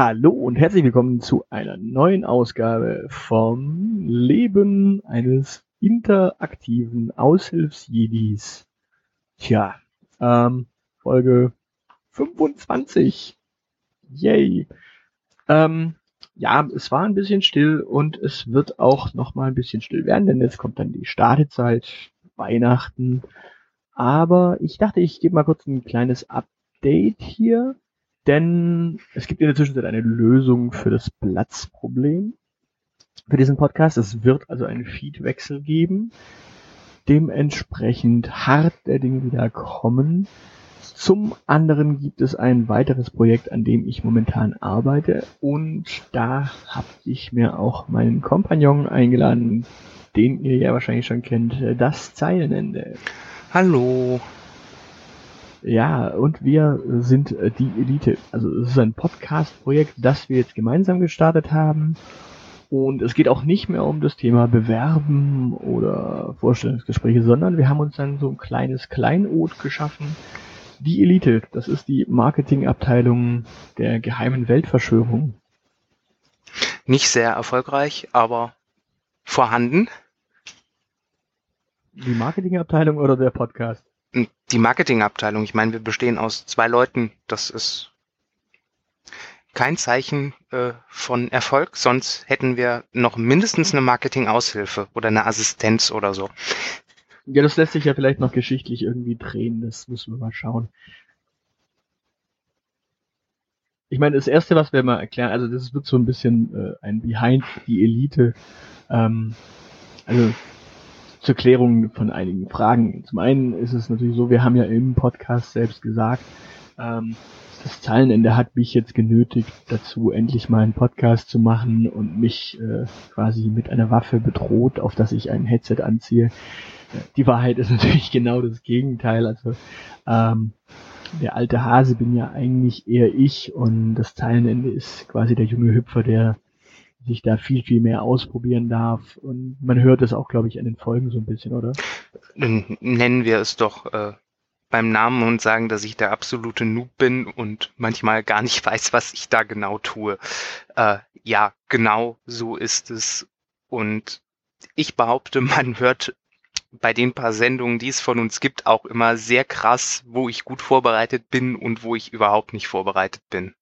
Hallo und herzlich willkommen zu einer neuen Ausgabe vom Leben eines interaktiven Aushilfsjedis. Tja, ähm, Folge 25. Yay. Ähm, ja, es war ein bisschen still und es wird auch noch mal ein bisschen still werden, denn jetzt kommt dann die Startezeit, Weihnachten. Aber ich dachte, ich gebe mal kurz ein kleines Update hier denn es gibt in der Zwischenzeit eine Lösung für das Platzproblem für diesen Podcast. Es wird also einen Feedwechsel geben. Dementsprechend hart der Dinge wieder kommen. Zum anderen gibt es ein weiteres Projekt, an dem ich momentan arbeite und da habe ich mir auch meinen Kompagnon eingeladen, den ihr ja wahrscheinlich schon kennt, das Zeilenende. Hallo. Ja, und wir sind äh, die Elite. Also es ist ein Podcast-Projekt, das wir jetzt gemeinsam gestartet haben. Und es geht auch nicht mehr um das Thema Bewerben oder Vorstellungsgespräche, sondern wir haben uns dann so ein kleines Kleinod geschaffen. Die Elite, das ist die Marketingabteilung der geheimen Weltverschwörung. Nicht sehr erfolgreich, aber vorhanden. Die Marketingabteilung oder der Podcast? Die Marketingabteilung. Ich meine, wir bestehen aus zwei Leuten. Das ist kein Zeichen äh, von Erfolg, sonst hätten wir noch mindestens eine Marketing-Aushilfe oder eine Assistenz oder so. Ja, das lässt sich ja vielleicht noch geschichtlich irgendwie drehen, das müssen wir mal schauen. Ich meine, das erste, was wir mal erklären, also das wird so ein bisschen äh, ein Behind die Elite. Ähm, also zur Klärung von einigen Fragen. Zum einen ist es natürlich so, wir haben ja im Podcast selbst gesagt, ähm, das Zahlenende hat mich jetzt genötigt dazu, endlich mal einen Podcast zu machen und mich äh, quasi mit einer Waffe bedroht, auf das ich ein Headset anziehe. Die Wahrheit ist natürlich genau das Gegenteil. Also ähm, der alte Hase bin ja eigentlich eher ich und das Zeilenende ist quasi der junge Hüpfer, der sich da viel, viel mehr ausprobieren darf. Und man hört es auch, glaube ich, an den Folgen so ein bisschen, oder? Nennen wir es doch äh, beim Namen und sagen, dass ich der absolute Noob bin und manchmal gar nicht weiß, was ich da genau tue. Äh, ja, genau so ist es. Und ich behaupte, man hört bei den paar Sendungen, die es von uns gibt, auch immer sehr krass, wo ich gut vorbereitet bin und wo ich überhaupt nicht vorbereitet bin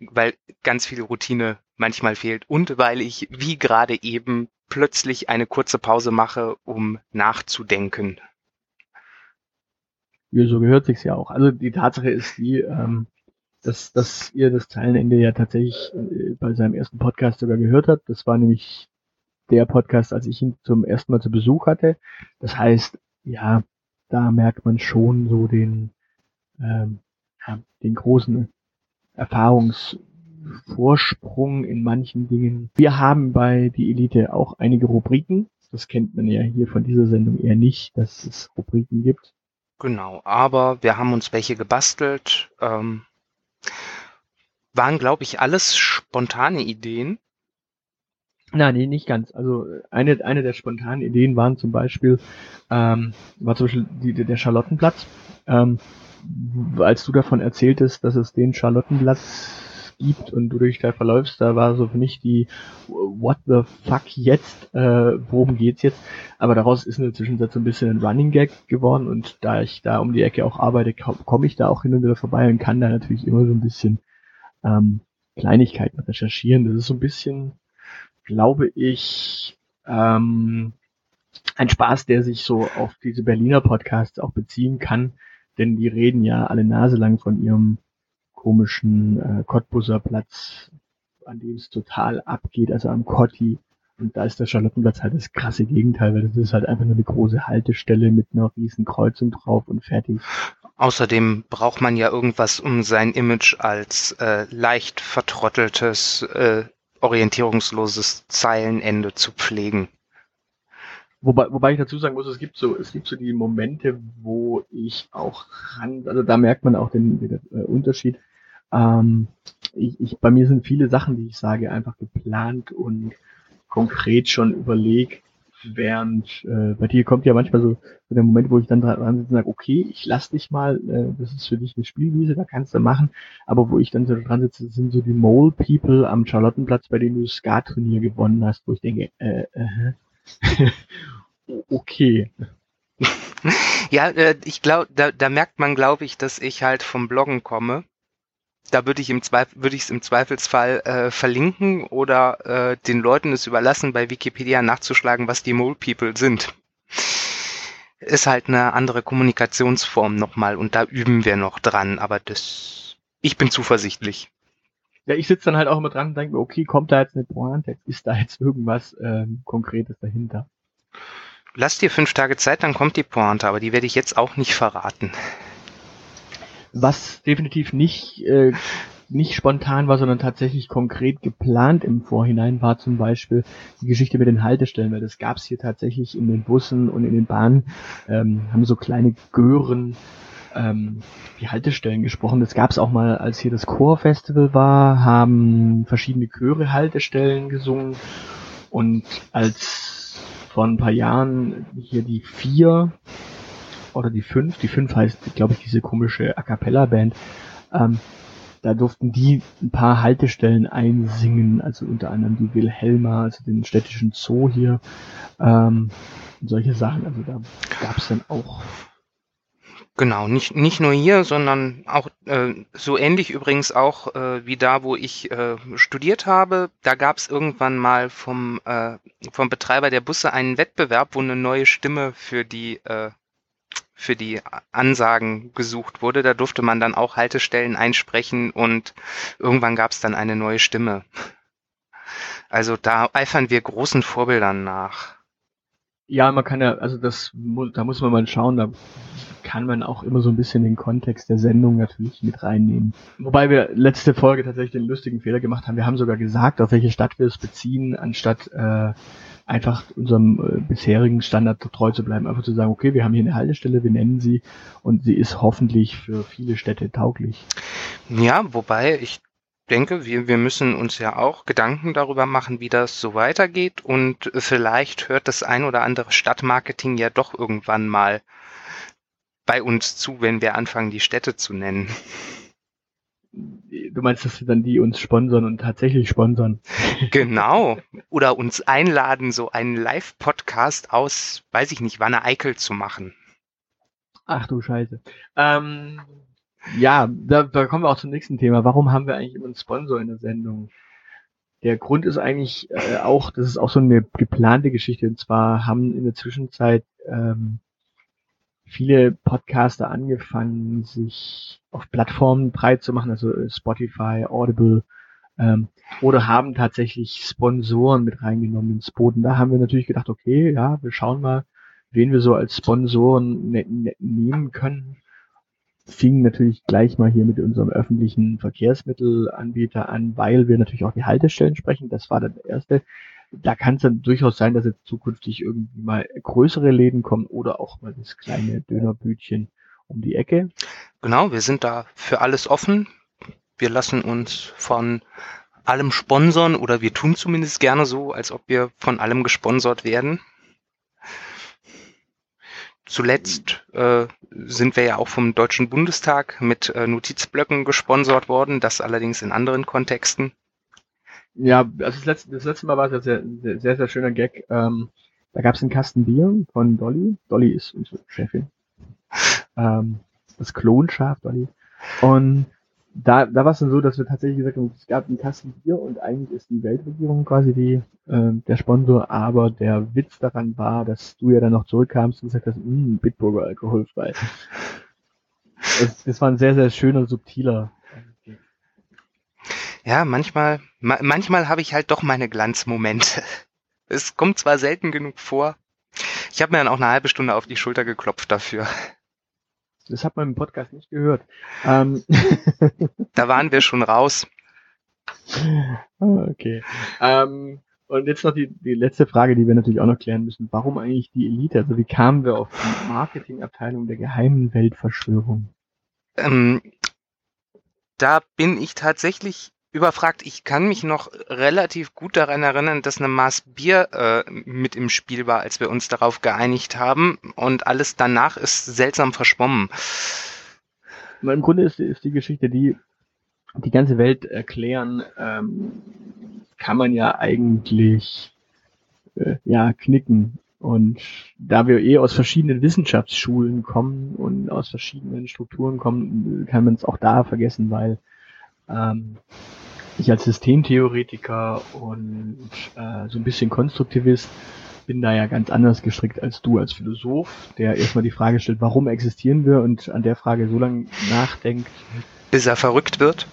weil ganz viel Routine manchmal fehlt und weil ich, wie gerade eben, plötzlich eine kurze Pause mache, um nachzudenken. Ja, so gehört sich's ja auch. Also die Tatsache ist die, ähm, dass, dass ihr das Zeilenende ja tatsächlich äh, bei seinem ersten Podcast sogar gehört habt. Das war nämlich der Podcast, als ich ihn zum ersten Mal zu Besuch hatte. Das heißt, ja, da merkt man schon so den, ähm, ja, den großen Erfahrungsvorsprung in manchen Dingen. Wir haben bei Die Elite auch einige Rubriken. Das kennt man ja hier von dieser Sendung eher nicht, dass es Rubriken gibt. Genau, aber wir haben uns welche gebastelt. Ähm, waren, glaube ich, alles spontane Ideen. Nein, nee, nicht ganz. Also eine, eine der spontanen Ideen waren zum Beispiel, ähm, war zum Beispiel die, der Charlottenplatz. Ähm, als du davon erzähltest, dass es den Charlottenplatz gibt und du dich da verläufst, da war so für mich die What the fuck jetzt, äh, worum geht's jetzt? Aber daraus ist in der Zwischenzeit so ein bisschen ein Running Gag geworden und da ich da um die Ecke auch arbeite, komme ich da auch hin und wieder vorbei und kann da natürlich immer so ein bisschen ähm, Kleinigkeiten recherchieren. Das ist so ein bisschen, glaube ich, ähm, ein Spaß, der sich so auf diese Berliner Podcasts auch beziehen kann, denn die reden ja alle Nase lang von ihrem komischen äh, Cottbuser Platz, an dem es total abgeht, also am Cotti. Und da ist der Charlottenplatz halt das krasse Gegenteil, weil das ist halt einfach nur eine große Haltestelle mit einer riesen Kreuzung drauf und fertig. Außerdem braucht man ja irgendwas, um sein Image als äh, leicht vertrotteltes, äh, orientierungsloses Zeilenende zu pflegen. Wobei, wobei ich dazu sagen muss, es gibt so, es gibt so die Momente, wo ich auch ran, also da merkt man auch den, den äh, Unterschied. Ähm, ich, ich, bei mir sind viele Sachen, die ich sage, einfach geplant und konkret schon überlegt während äh, bei dir kommt ja manchmal so, so der Moment, wo ich dann dran sitze und sage, okay, ich lass dich mal, äh, das ist für dich eine Spielwiese, da kannst du machen, aber wo ich dann so dran sitze, sind so die Mole People am Charlottenplatz, bei denen du das Skat-Turnier gewonnen hast, wo ich denke, äh, äh, okay. Ja, äh, ich glaube, da, da merkt man, glaube ich, dass ich halt vom Bloggen komme da würde ich im Zweifel, würde ich es im Zweifelsfall äh, verlinken oder äh, den Leuten es überlassen, bei Wikipedia nachzuschlagen, was die Mole People sind. Ist halt eine andere Kommunikationsform nochmal und da üben wir noch dran, aber das, ich bin zuversichtlich. Ja, ich sitze dann halt auch immer dran und denke mir, okay, kommt da jetzt eine Pointe, ist da jetzt irgendwas ähm, Konkretes dahinter? Lass dir fünf Tage Zeit, dann kommt die Pointe, aber die werde ich jetzt auch nicht verraten. Was definitiv nicht, äh, nicht spontan war, sondern tatsächlich konkret geplant im Vorhinein war zum Beispiel die Geschichte mit den Haltestellen, weil das gab es hier tatsächlich in den Bussen und in den Bahnen, ähm, haben so kleine Gören ähm, die Haltestellen gesprochen. Das gab es auch mal, als hier das Chorfestival war, haben verschiedene Chöre Haltestellen gesungen und als vor ein paar Jahren hier die vier oder die fünf, die fünf heißt, glaube ich, diese komische A Cappella Band, ähm, da durften die ein paar Haltestellen einsingen, also unter anderem die Wilhelma, also den städtischen Zoo hier, ähm, solche Sachen, also da gab es dann auch Genau, nicht, nicht nur hier, sondern auch äh, so ähnlich übrigens auch äh, wie da, wo ich äh, studiert habe. Da gab es irgendwann mal vom, äh, vom Betreiber der Busse einen Wettbewerb, wo eine neue Stimme für die äh, für die Ansagen gesucht wurde. Da durfte man dann auch Haltestellen einsprechen und irgendwann gab es dann eine neue Stimme. Also da eifern wir großen Vorbildern nach. Ja, man kann ja, also das, da muss man mal schauen, da kann man auch immer so ein bisschen den Kontext der Sendung natürlich mit reinnehmen. Wobei wir letzte Folge tatsächlich den lustigen Fehler gemacht haben. Wir haben sogar gesagt, auf welche Stadt wir es beziehen, anstatt äh, einfach unserem äh, bisherigen Standard treu zu bleiben. Einfach zu sagen, okay, wir haben hier eine Haltestelle, wir nennen sie und sie ist hoffentlich für viele Städte tauglich. Ja, wobei ich denke, wir, wir müssen uns ja auch Gedanken darüber machen, wie das so weitergeht und vielleicht hört das ein oder andere Stadtmarketing ja doch irgendwann mal bei uns zu, wenn wir anfangen, die Städte zu nennen. Du meinst, dass sie dann die uns sponsern und tatsächlich sponsern? Genau. Oder uns einladen, so einen Live-Podcast aus, weiß ich nicht, Wanne Eickel zu machen. Ach du Scheiße. Ähm, ja, da, da kommen wir auch zum nächsten Thema. Warum haben wir eigentlich immer einen Sponsor in der Sendung? Der Grund ist eigentlich äh, auch, das ist auch so eine geplante Geschichte. Und zwar haben in der Zwischenzeit ähm, viele Podcaster angefangen, sich auf Plattformen breit zu machen, also Spotify, Audible, ähm, oder haben tatsächlich Sponsoren mit reingenommen ins Boot. Und da haben wir natürlich gedacht, okay, ja, wir schauen mal, wen wir so als Sponsoren ne ne nehmen können. Fingen natürlich gleich mal hier mit unserem öffentlichen Verkehrsmittelanbieter an, weil wir natürlich auch die Haltestellen sprechen. Das war dann der erste da kann es dann durchaus sein, dass jetzt zukünftig irgendwie mal größere Läden kommen oder auch mal das kleine Dönerbütchen um die Ecke. Genau, wir sind da für alles offen. Wir lassen uns von allem sponsern oder wir tun zumindest gerne so, als ob wir von allem gesponsert werden. Zuletzt äh, sind wir ja auch vom Deutschen Bundestag mit äh, Notizblöcken gesponsert worden, das allerdings in anderen Kontexten. Ja, also das letzte, das letzte Mal war es ja sehr, sehr, sehr, sehr schöner Gag. Ähm, da gab es einen Kasten Bier von Dolly. Dolly ist unsere Chefin. Ähm, das Klonschaf Dolly. Und da, da war es dann so, dass wir tatsächlich gesagt haben, es gab einen Kasten Bier und eigentlich ist die Weltregierung quasi die, äh, der Sponsor, aber der Witz daran war, dass du ja dann noch zurückkamst und gesagt hast, mh, Bitburger alkoholfrei. Das, das war ein sehr, sehr schöner, subtiler ja, manchmal, ma manchmal habe ich halt doch meine Glanzmomente. Es kommt zwar selten genug vor. Ich habe mir dann auch eine halbe Stunde auf die Schulter geklopft dafür. Das hat man im Podcast nicht gehört. Ähm. da waren wir schon raus. Ah, okay. Ähm, und jetzt noch die, die letzte Frage, die wir natürlich auch noch klären müssen. Warum eigentlich die Elite? Also wie kamen wir auf die Marketingabteilung der geheimen Weltverschwörung? Ähm, da bin ich tatsächlich überfragt. Ich kann mich noch relativ gut daran erinnern, dass eine Maß Bier äh, mit im Spiel war, als wir uns darauf geeinigt haben. Und alles danach ist seltsam verschwommen. Im Grunde ist, ist die Geschichte die, die ganze Welt erklären, ähm, kann man ja eigentlich äh, ja knicken. Und da wir eh aus verschiedenen Wissenschaftsschulen kommen und aus verschiedenen Strukturen kommen, kann man es auch da vergessen, weil ähm, ich als Systemtheoretiker und äh, so ein bisschen Konstruktivist bin da ja ganz anders gestrickt als du als Philosoph, der erstmal die Frage stellt, warum existieren wir und an der Frage so lange nachdenkt, bis er verrückt wird.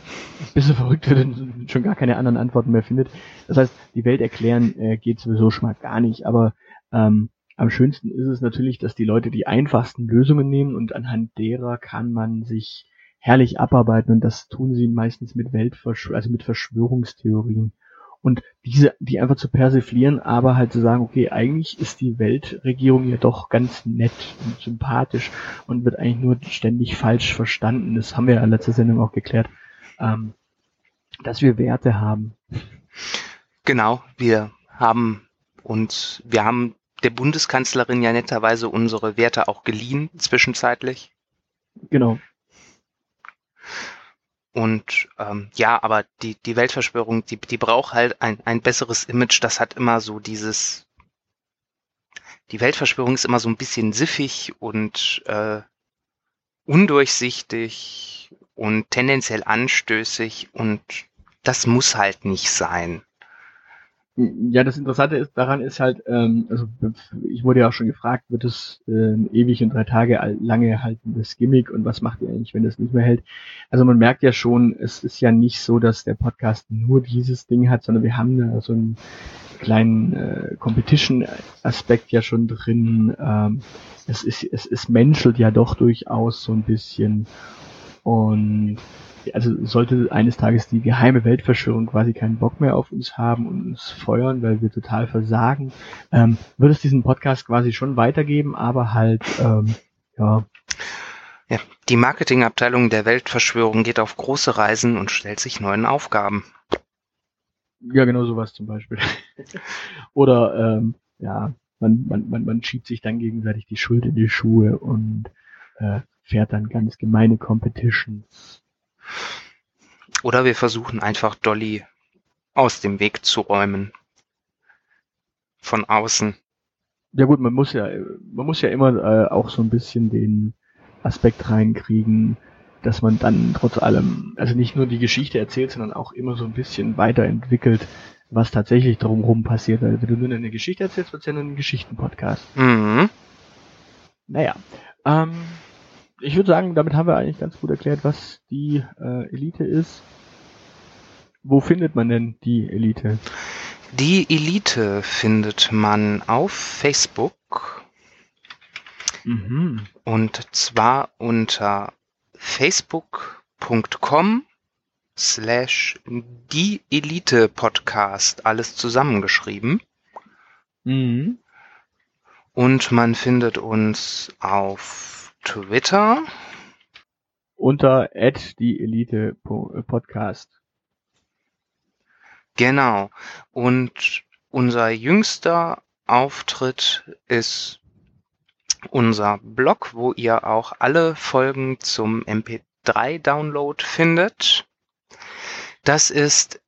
Bis er verrückt wird und schon gar keine anderen Antworten mehr findet. Das heißt, die Welt erklären äh, geht sowieso schon mal gar nicht, aber ähm, am schönsten ist es natürlich, dass die Leute die einfachsten Lösungen nehmen und anhand derer kann man sich herrlich abarbeiten und das tun sie meistens mit Weltversch also mit Verschwörungstheorien. Und diese, die einfach zu persiflieren, aber halt zu sagen, okay, eigentlich ist die Weltregierung ja doch ganz nett und sympathisch und wird eigentlich nur ständig falsch verstanden. Das haben wir ja in letzter Sendung auch geklärt, ähm, dass wir Werte haben. Genau, wir haben uns, wir haben der Bundeskanzlerin ja netterweise unsere Werte auch geliehen, zwischenzeitlich. Genau. Und ähm, ja, aber die, die Weltverschwörung, die, die braucht halt ein, ein besseres Image. Das hat immer so dieses. Die Weltverschwörung ist immer so ein bisschen siffig und äh, undurchsichtig und tendenziell anstößig und das muss halt nicht sein. Ja, das Interessante ist daran ist halt, ähm, also ich wurde ja auch schon gefragt, wird es äh, ewig und drei Tage lange haltendes Gimmick und was macht ihr eigentlich, wenn es nicht mehr hält? Also man merkt ja schon, es ist ja nicht so, dass der Podcast nur dieses Ding hat, sondern wir haben da so einen kleinen äh, Competition-Aspekt ja schon drin. Ähm, es ist, es, es menschelt ja doch durchaus so ein bisschen und also sollte eines Tages die geheime Weltverschwörung quasi keinen Bock mehr auf uns haben und uns feuern, weil wir total versagen, ähm, wird es diesen Podcast quasi schon weitergeben, aber halt, ähm, ja. Ja, die Marketingabteilung der Weltverschwörung geht auf große Reisen und stellt sich neuen Aufgaben. Ja, genau sowas zum Beispiel. Oder ähm, ja, man, man, man, man schiebt sich dann gegenseitig die Schuld in die Schuhe und äh, fährt dann ganz gemeine Competitions oder wir versuchen einfach Dolly aus dem Weg zu räumen. Von außen. Ja gut, man muss ja, man muss ja immer äh, auch so ein bisschen den Aspekt reinkriegen, dass man dann trotz allem, also nicht nur die Geschichte erzählt, sondern auch immer so ein bisschen weiterentwickelt, was tatsächlich drumherum passiert. Weil wenn du nur eine Geschichte erzählst, wird es ja nur ein Geschichtenpodcast. Mhm. Naja. Ähm, ich würde sagen, damit haben wir eigentlich ganz gut erklärt, was die äh, Elite ist. Wo findet man denn die Elite? Die Elite findet man auf Facebook. Mhm. Und zwar unter facebook.com slash die Elite Podcast, alles zusammengeschrieben. Mhm. Und man findet uns auf Twitter. Unter die Elite Podcast. Genau. Und unser jüngster Auftritt ist unser Blog, wo ihr auch alle Folgen zum MP3-Download findet. Das ist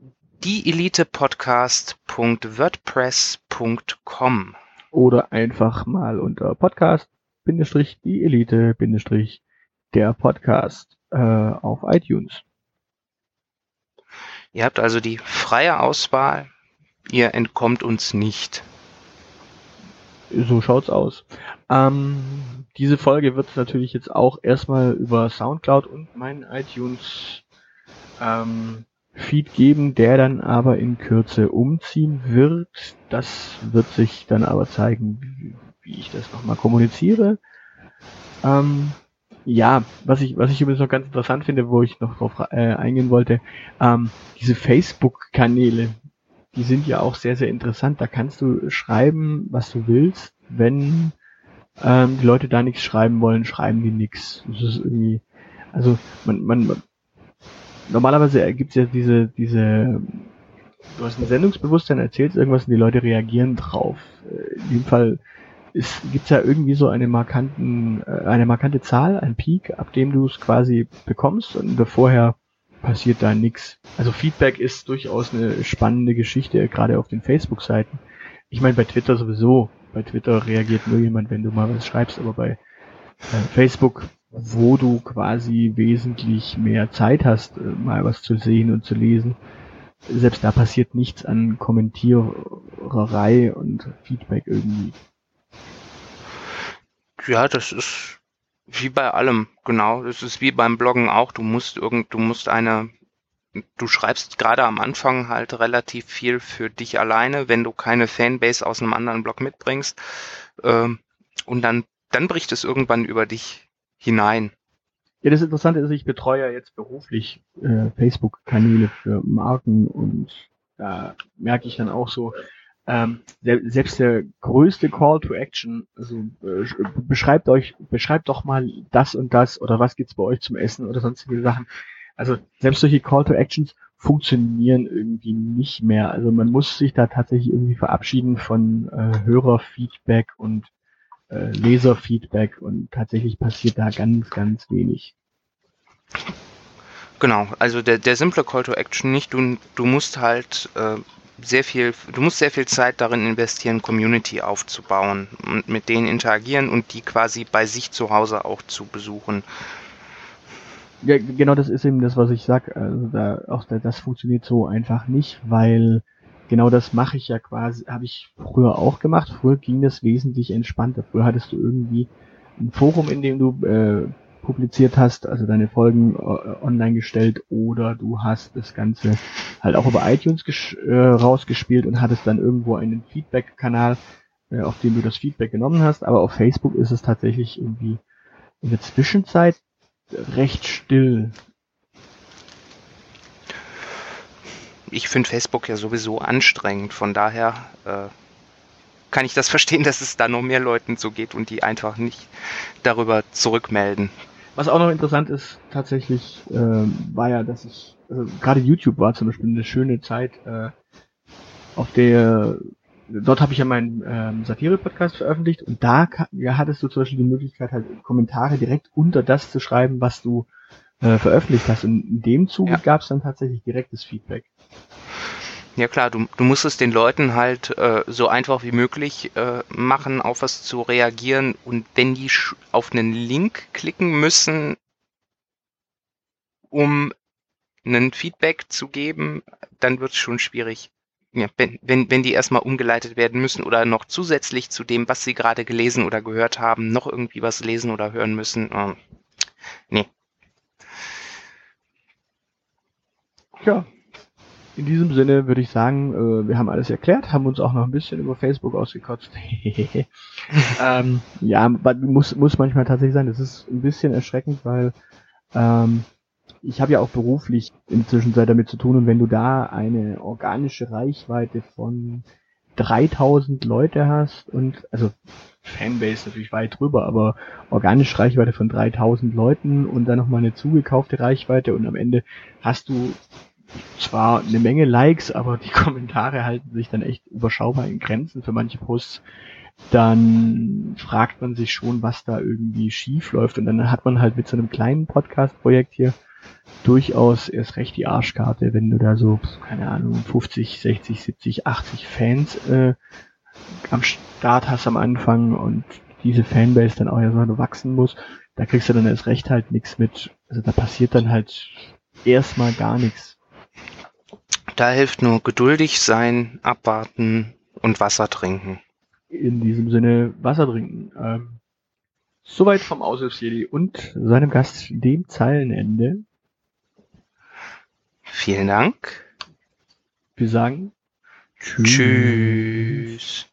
dieelitepodcast.wordpress.com. Oder einfach mal unter Podcast Bindestrich die Elite Bindestrich der Podcast äh, auf iTunes. Ihr habt also die freie Auswahl. Ihr entkommt uns nicht. So schaut's aus. Ähm, diese Folge wird natürlich jetzt auch erstmal über Soundcloud und meinen iTunes ähm, Feed geben, der dann aber in Kürze umziehen wird. Das wird sich dann aber zeigen, wie ich das nochmal kommuniziere. Ähm, ja, was ich, was ich übrigens noch ganz interessant finde, wo ich noch drauf äh, eingehen wollte, ähm, diese Facebook-Kanäle, die sind ja auch sehr, sehr interessant. Da kannst du schreiben, was du willst. Wenn ähm, die Leute da nichts schreiben wollen, schreiben die nichts. Das ist irgendwie, also man, man, normalerweise gibt es ja diese, diese, du hast ein Sendungsbewusstsein, erzählst irgendwas und die Leute reagieren drauf. Äh, in dem Fall gibt es ja irgendwie so eine markanten, äh, eine markante Zahl, ein Peak, ab dem du es quasi bekommst und vorher passiert da nichts. Also Feedback ist durchaus eine spannende Geschichte, gerade auf den Facebook-Seiten. Ich meine, bei Twitter sowieso. Bei Twitter reagiert nur jemand, wenn du mal was schreibst, aber bei äh, Facebook, wo du quasi wesentlich mehr Zeit hast, äh, mal was zu sehen und zu lesen, selbst da passiert nichts an Kommentiererei und Feedback irgendwie. Ja, das ist wie bei allem, genau. Das ist wie beim Bloggen auch. Du musst irgend, du musst eine, du schreibst gerade am Anfang halt relativ viel für dich alleine, wenn du keine Fanbase aus einem anderen Blog mitbringst. Ähm, und dann, dann bricht es irgendwann über dich hinein. Ja, das Interessante ist, ich betreue ja jetzt beruflich äh, Facebook-Kanäle für Marken und da merke ich dann auch so, ähm, selbst der größte Call to Action, also äh, beschreibt euch, beschreibt doch mal das und das oder was gibt's bei euch zum Essen oder sonstige Sachen. Also selbst solche Call to Actions funktionieren irgendwie nicht mehr. Also man muss sich da tatsächlich irgendwie verabschieden von äh, Hörerfeedback und äh, Leserfeedback und tatsächlich passiert da ganz, ganz wenig. Genau, also der, der simple Call to Action nicht, du, du musst halt äh, sehr viel, du musst sehr viel Zeit darin investieren, Community aufzubauen und mit denen interagieren und die quasi bei sich zu Hause auch zu besuchen. Ja, genau das ist eben das, was ich sag. Also da, auch da, das funktioniert so einfach nicht, weil genau das mache ich ja quasi, habe ich früher auch gemacht. Früher ging das wesentlich entspannter. Früher hattest du irgendwie ein Forum, in dem du äh, publiziert hast, also deine Folgen äh, online gestellt oder du hast das Ganze halt auch über iTunes äh, rausgespielt und hattest dann irgendwo einen Feedback-Kanal, äh, auf dem du das Feedback genommen hast. Aber auf Facebook ist es tatsächlich irgendwie in der Zwischenzeit recht still. Ich finde Facebook ja sowieso anstrengend, von daher äh, kann ich das verstehen, dass es da noch mehr Leuten so geht und die einfach nicht darüber zurückmelden. Was auch noch interessant ist, tatsächlich, äh, war ja, dass ich, also gerade YouTube war zum Beispiel eine schöne Zeit, äh, auf der, dort habe ich ja meinen ähm, Satire-Podcast veröffentlicht und da ja, hattest du zum Beispiel die Möglichkeit, halt Kommentare direkt unter das zu schreiben, was du äh, veröffentlicht hast. Und in dem Zuge ja. gab es dann tatsächlich direktes Feedback. Ja klar, du, du musst es den Leuten halt äh, so einfach wie möglich äh, machen, auf was zu reagieren. Und wenn die auf einen Link klicken müssen, um einen Feedback zu geben, dann wird es schon schwierig. Ja, wenn, wenn, wenn die erstmal umgeleitet werden müssen oder noch zusätzlich zu dem, was sie gerade gelesen oder gehört haben, noch irgendwie was lesen oder hören müssen. Äh, nee. Ja, in diesem Sinne würde ich sagen, äh, wir haben alles erklärt, haben uns auch noch ein bisschen über Facebook ausgekotzt. ähm, ja, muss, muss manchmal tatsächlich sein. Das ist ein bisschen erschreckend, weil ähm, ich habe ja auch beruflich inzwischen Zeit damit zu tun und wenn du da eine organische Reichweite von 3000 Leute hast und also Fanbase natürlich weit drüber, aber organische Reichweite von 3000 Leuten und dann nochmal eine zugekaufte Reichweite und am Ende hast du zwar eine Menge Likes, aber die Kommentare halten sich dann echt überschaubar in Grenzen für manche Posts. Dann fragt man sich schon, was da irgendwie schief läuft. Und dann hat man halt mit so einem kleinen Podcast-Projekt hier durchaus erst recht die Arschkarte, wenn du da so, keine Ahnung, 50, 60, 70, 80 Fans äh, am Start hast am Anfang und diese Fanbase dann auch erstmal wachsen muss, da kriegst du dann erst recht halt nichts mit. Also da passiert dann halt erstmal gar nichts. Da hilft nur geduldig sein, abwarten und Wasser trinken. In diesem Sinne Wasser trinken. Ähm, soweit vom Aushilfsjedi und seinem Gast, dem Zeilenende. Vielen Dank. Wir sagen Tschüss. Tschüss.